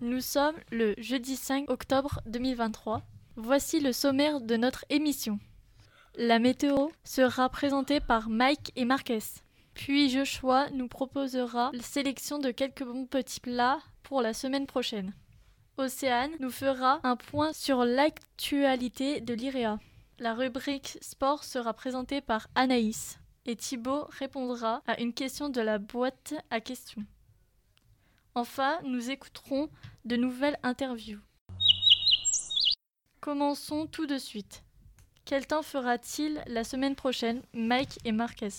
Nous sommes le jeudi 5 octobre 2023. Voici le sommaire de notre émission. La météo sera présentée par Mike et Marques. Puis Joshua nous proposera la sélection de quelques bons petits plats pour la semaine prochaine. Océane nous fera un point sur l'actualité de l'IREA. La rubrique sport sera présentée par Anaïs et Thibaut répondra à une question de la boîte à questions. Enfin, nous écouterons de nouvelles interviews. Commençons tout de suite. Quel temps fera-t-il la semaine prochaine, Mike et Marquez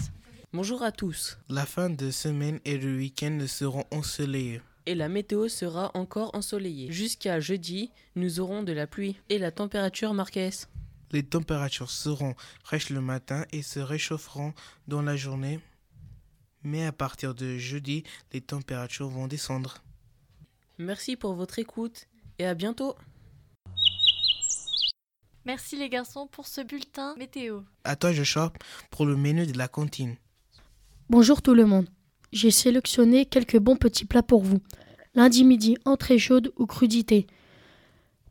Bonjour à tous. La fin de semaine et le week-end seront ensoleillés. Et la météo sera encore ensoleillée. Jusqu'à jeudi, nous aurons de la pluie. Et la température, Marquez Les températures seront fraîches le matin et se réchaufferont dans la journée. Mais à partir de jeudi, les températures vont descendre. Merci pour votre écoute et à bientôt. Merci les garçons pour ce bulletin météo. À toi, Joshua, pour le menu de la cantine. Bonjour tout le monde. J'ai sélectionné quelques bons petits plats pour vous. Lundi midi, entrée chaude ou crudité.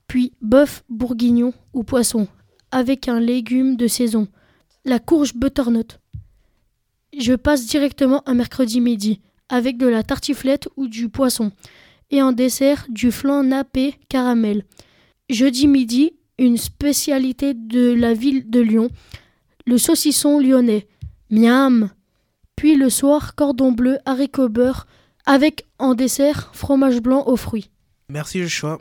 Puis bœuf bourguignon ou poisson, avec un légume de saison. La courge butternut. Je passe directement un mercredi midi, avec de la tartiflette ou du poisson. Et en dessert, du flan nappé caramel. Jeudi midi, une spécialité de la ville de Lyon, le saucisson lyonnais. Miam Puis le soir, cordon bleu, haricot beurre, avec en dessert fromage blanc aux fruits. Merci, Joshua.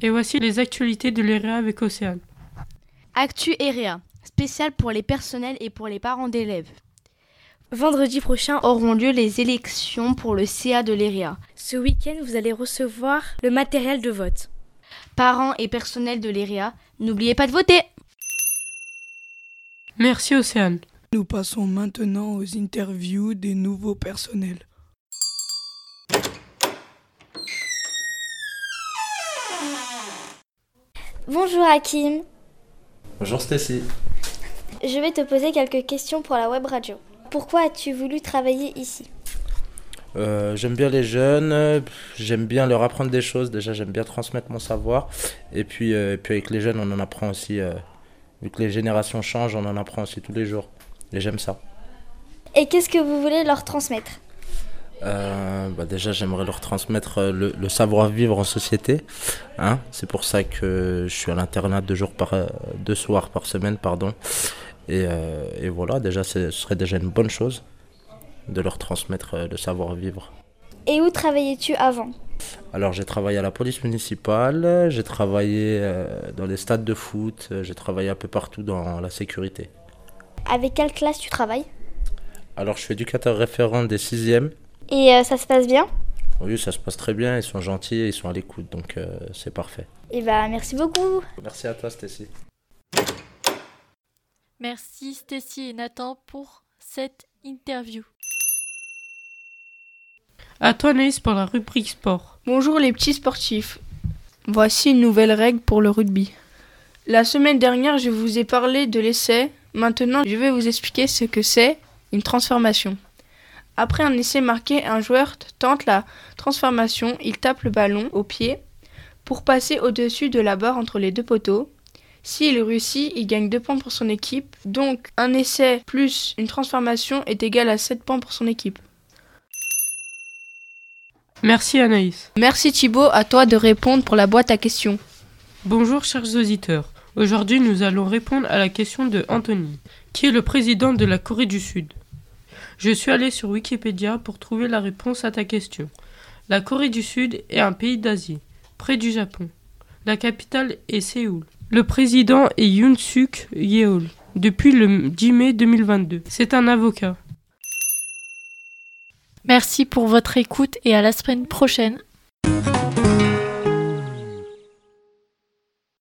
Et voici les actualités de l'ERA avec Océane. Actu EREA, spécial pour les personnels et pour les parents d'élèves. Vendredi prochain auront lieu les élections pour le CA de l'EREA. Ce week-end, vous allez recevoir le matériel de vote. Parents et personnels de l'EREA, n'oubliez pas de voter Merci Océane. Nous passons maintenant aux interviews des nouveaux personnels. Bonjour Hakim, Bonjour Stacy. Je vais te poser quelques questions pour la web radio. Pourquoi as-tu voulu travailler ici? Euh, j'aime bien les jeunes, j'aime bien leur apprendre des choses. Déjà, j'aime bien transmettre mon savoir. Et puis, euh, et puis avec les jeunes, on en apprend aussi. euh, vu que les générations changent, on en apprend aussi tous les jours. Et j'aime ça. Et qu'est-ce que vous voulez leur transmettre? Bah déjà, j'aimerais leur transmettre le, le savoir-vivre en société. Hein C'est pour ça que je suis à l'internat deux jours par deux soirs par semaine, pardon. Et, euh, et voilà, déjà, ce serait déjà une bonne chose de leur transmettre euh, le savoir-vivre. Et où travaillais-tu avant? Alors j'ai travaillé à la police municipale, j'ai travaillé euh, dans les stades de foot, j'ai travaillé un peu partout dans la sécurité. Avec quelle classe tu travailles? Alors je suis éducateur référent des sixièmes. Et euh, ça se passe bien? Oui, ça se passe très bien, ils sont gentils ils sont à l'écoute, donc euh, c'est parfait. Et bah merci beaucoup Merci à toi Stacy. Merci Stacy et Nathan pour cette interview. À toi Naïs pour la rubrique sport. Bonjour les petits sportifs. Voici une nouvelle règle pour le rugby. La semaine dernière, je vous ai parlé de l'essai. Maintenant, je vais vous expliquer ce que c'est une transformation. Après un essai marqué, un joueur tente la transformation, il tape le ballon au pied pour passer au-dessus de la barre entre les deux poteaux. S'il réussit, il gagne 2 points pour son équipe. Donc, un essai plus une transformation est égal à 7 points pour son équipe. Merci Anaïs. Merci Thibaut, à toi de répondre pour la boîte à questions. Bonjour chers auditeurs. Aujourd'hui nous allons répondre à la question de Anthony, qui est le président de la Corée du Sud. Je suis allé sur Wikipédia pour trouver la réponse à ta question. La Corée du Sud est un pays d'Asie, près du Japon. La capitale est Séoul. Le président est Yoon Suk Yeol depuis le 10 mai 2022. C'est un avocat. Merci pour votre écoute et à la semaine prochaine